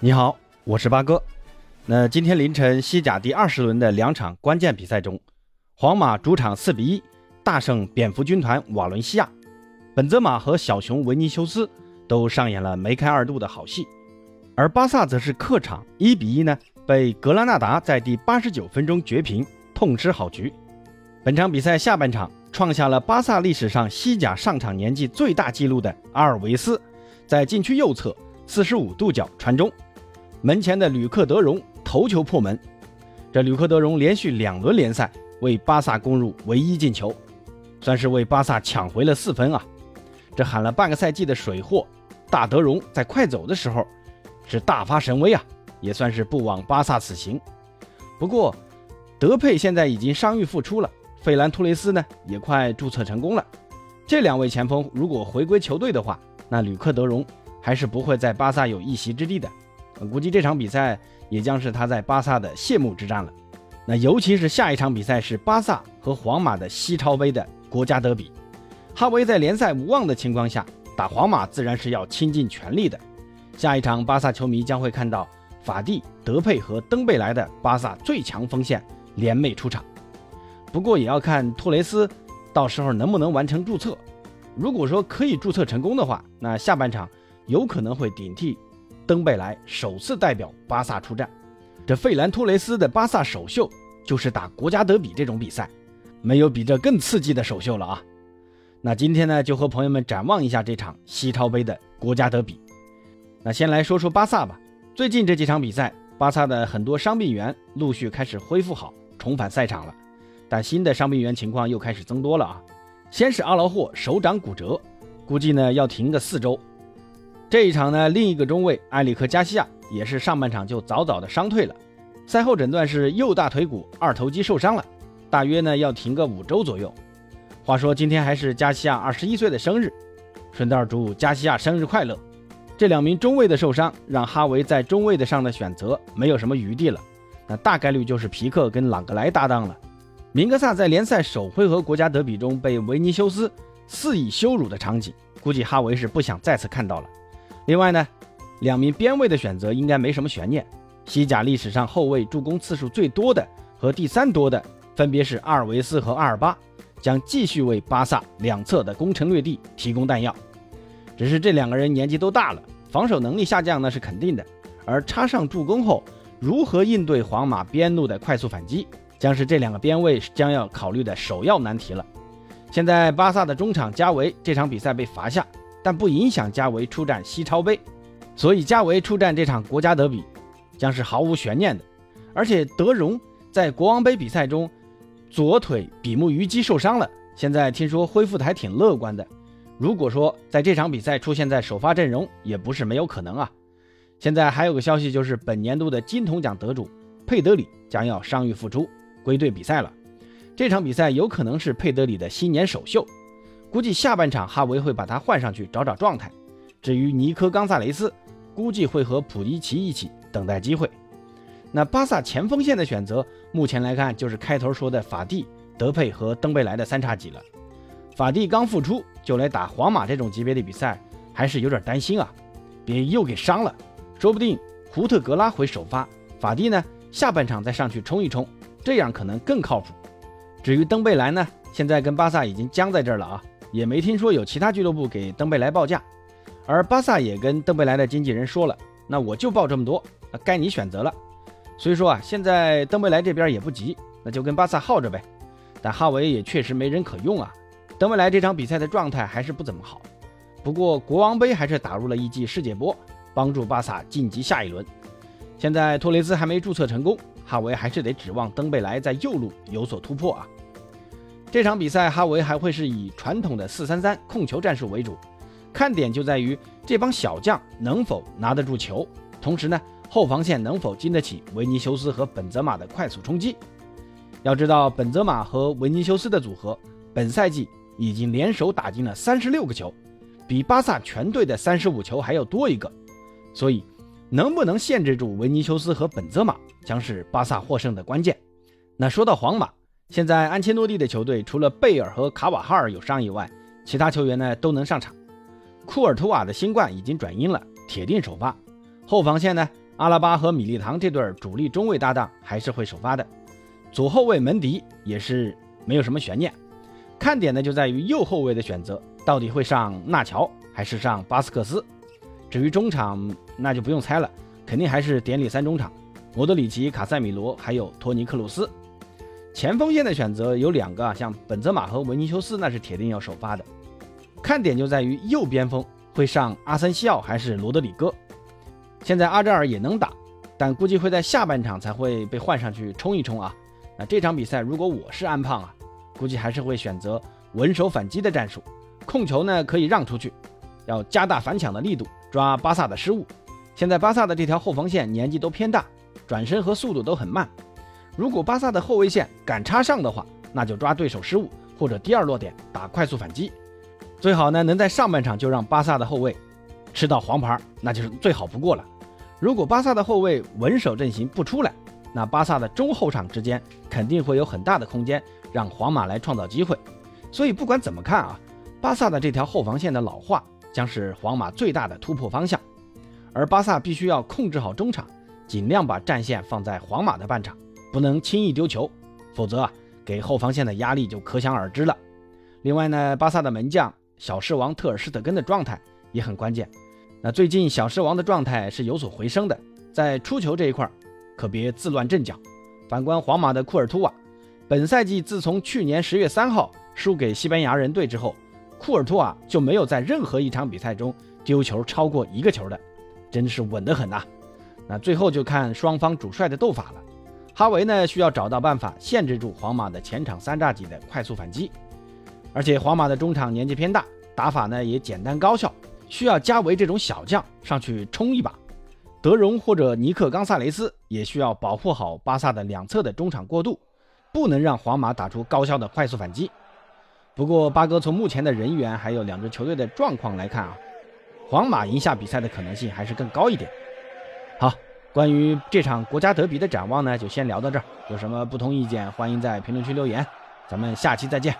你好，我是八哥。那今天凌晨西甲第二十轮的两场关键比赛中，皇马主场四比一大胜蝙蝠军团瓦伦西亚，本泽马和小熊维尼修斯都上演了梅开二度的好戏，而巴萨则是客场一比一呢被格拉纳达在第八十九分钟绝平，痛失好局。本场比赛下半场创下了巴萨历史上西甲上场年纪最大纪录的阿尔维斯，在禁区右侧四十五度角传中。门前的吕克德容头球破门，这吕克德容连续两轮联赛为巴萨攻入唯一进球，算是为巴萨抢回了四分啊！这喊了半个赛季的水货大德容在快走的时候是大发神威啊，也算是不枉巴萨此行。不过德佩现在已经伤愈复出了，费兰托雷斯呢也快注册成功了。这两位前锋如果回归球队的话，那吕克德容还是不会在巴萨有一席之地的。估计这场比赛也将是他在巴萨的谢幕之战了。那尤其是下一场比赛是巴萨和皇马的西超杯的国家德比，哈维在联赛无望的情况下打皇马，自然是要倾尽全力的。下一场巴萨球迷将会看到法蒂、德佩和登贝莱的巴萨最强锋线联袂出场。不过也要看托雷斯到时候能不能完成注册。如果说可以注册成功的话，那下半场有可能会顶替。登贝莱首次代表巴萨出战，这费兰托雷斯的巴萨首秀就是打国家德比这种比赛，没有比这更刺激的首秀了啊！那今天呢，就和朋友们展望一下这场西超杯的国家德比。那先来说说巴萨吧，最近这几场比赛，巴萨的很多伤病员陆续开始恢复好，重返赛场了，但新的伤病员情况又开始增多了啊！先是阿劳霍手掌骨折，估计呢要停个四周。这一场呢，另一个中卫埃里克加西亚也是上半场就早早的伤退了，赛后诊断是右大腿骨二头肌受伤了，大约呢要停个五周左右。话说今天还是加西亚二十一岁的生日，顺道祝加西亚生日快乐。这两名中卫的受伤，让哈维在中卫的上的选择没有什么余地了，那大概率就是皮克跟朗格莱搭档了。明格萨在联赛首回合国家德比中被维尼修斯肆意羞辱的场景，估计哈维是不想再次看到了。另外呢，两名边卫的选择应该没什么悬念。西甲历史上后卫助攻次数最多的和第三多的分别是阿尔维斯和阿尔巴，将继续为巴萨两侧的攻城略地提供弹药。只是这两个人年纪都大了，防守能力下降那是肯定的。而插上助攻后，如何应对皇马边路的快速反击，将是这两个边卫将要考虑的首要难题了。现在巴萨的中场加维这场比赛被罚下。但不影响加维出战西超杯，所以加维出战这场国家德比将是毫无悬念的。而且德容在国王杯比赛中左腿比目鱼肌受伤了，现在听说恢复的还挺乐观的。如果说在这场比赛出现在首发阵容，也不是没有可能啊。现在还有个消息，就是本年度的金童奖得主佩德里将要伤愈复出，归队比赛了。这场比赛有可能是佩德里的新年首秀。估计下半场哈维会把他换上去找找状态。至于尼科冈萨雷斯，估计会和普迪奇一起等待机会。那巴萨前锋线的选择，目前来看就是开头说的法蒂、德佩和登贝莱的三叉戟了。法蒂刚复出就来打皇马这种级别的比赛，还是有点担心啊，别又给伤了。说不定胡特格拉回首发，法蒂呢下半场再上去冲一冲，这样可能更靠谱。至于登贝莱呢，现在跟巴萨已经僵在这儿了啊。也没听说有其他俱乐部给登贝莱报价，而巴萨也跟登贝莱的经纪人说了，那我就报这么多，那该你选择了。所以说啊，现在登贝莱这边也不急，那就跟巴萨耗着呗。但哈维也确实没人可用啊，登贝莱这场比赛的状态还是不怎么好。不过国王杯还是打入了一记世界波，帮助巴萨晋级下一轮。现在托雷斯还没注册成功，哈维还是得指望登贝莱在右路有所突破啊。这场比赛，哈维还会是以传统的四三三控球战术为主，看点就在于这帮小将能否拿得住球，同时呢，后防线能否经得起维尼修斯和本泽马的快速冲击。要知道，本泽马和维尼修斯的组合本赛季已经联手打进了三十六个球，比巴萨全队的三十五球还要多一个，所以能不能限制住维尼修斯和本泽马，将是巴萨获胜的关键。那说到皇马。现在安切洛蒂的球队除了贝尔和卡瓦哈尔有伤以外，其他球员呢都能上场。库尔图瓦的新冠已经转阴了，铁定首发。后防线呢，阿拉巴和米利唐这对主力中卫搭档还是会首发的，左后卫门迪也是没有什么悬念。看点呢就在于右后卫的选择，到底会上纳乔还是上巴斯克斯？至于中场，那就不用猜了，肯定还是典礼三中场，莫德里奇、卡塞米罗还有托尼克鲁斯。前锋线的选择有两个啊，像本泽马和维尼修斯，那是铁定要首发的。看点就在于右边锋会上阿森西奥还是罗德里戈。现在阿扎尔也能打，但估计会在下半场才会被换上去冲一冲啊。那这场比赛如果我是安胖啊，估计还是会选择稳守反击的战术，控球呢可以让出去，要加大反抢的力度，抓巴萨的失误。现在巴萨的这条后防线年纪都偏大，转身和速度都很慢。如果巴萨的后卫线敢插上的话，那就抓对手失误或者第二落点打快速反击。最好呢能在上半场就让巴萨的后卫吃到黄牌，那就是最好不过了。如果巴萨的后卫稳守阵型不出来，那巴萨的中后场之间肯定会有很大的空间让皇马来创造机会。所以不管怎么看啊，巴萨的这条后防线的老化将是皇马最大的突破方向，而巴萨必须要控制好中场，尽量把战线放在皇马的半场。不能轻易丢球，否则啊，给后防线的压力就可想而知了。另外呢，巴萨的门将小狮王特尔施特根的状态也很关键。那最近小狮王的状态是有所回升的，在出球这一块可别自乱阵脚。反观皇马的库尔图瓦，本赛季自从去年十月三号输给西班牙人队之后，库尔图瓦就没有在任何一场比赛中丢球超过一个球的，真是稳得很呐。那最后就看双方主帅的斗法了。哈维呢，需要找到办法限制住皇马的前场三叉戟的快速反击，而且皇马的中场年纪偏大，打法呢也简单高效，需要加维这种小将上去冲一把。德容或者尼克冈萨雷斯也需要保护好巴萨的两侧的中场过渡，不能让皇马打出高效的快速反击。不过八哥从目前的人员还有两支球队的状况来看啊，皇马赢下比赛的可能性还是更高一点。关于这场国家德比的展望呢，就先聊到这儿。有什么不同意见，欢迎在评论区留言。咱们下期再见。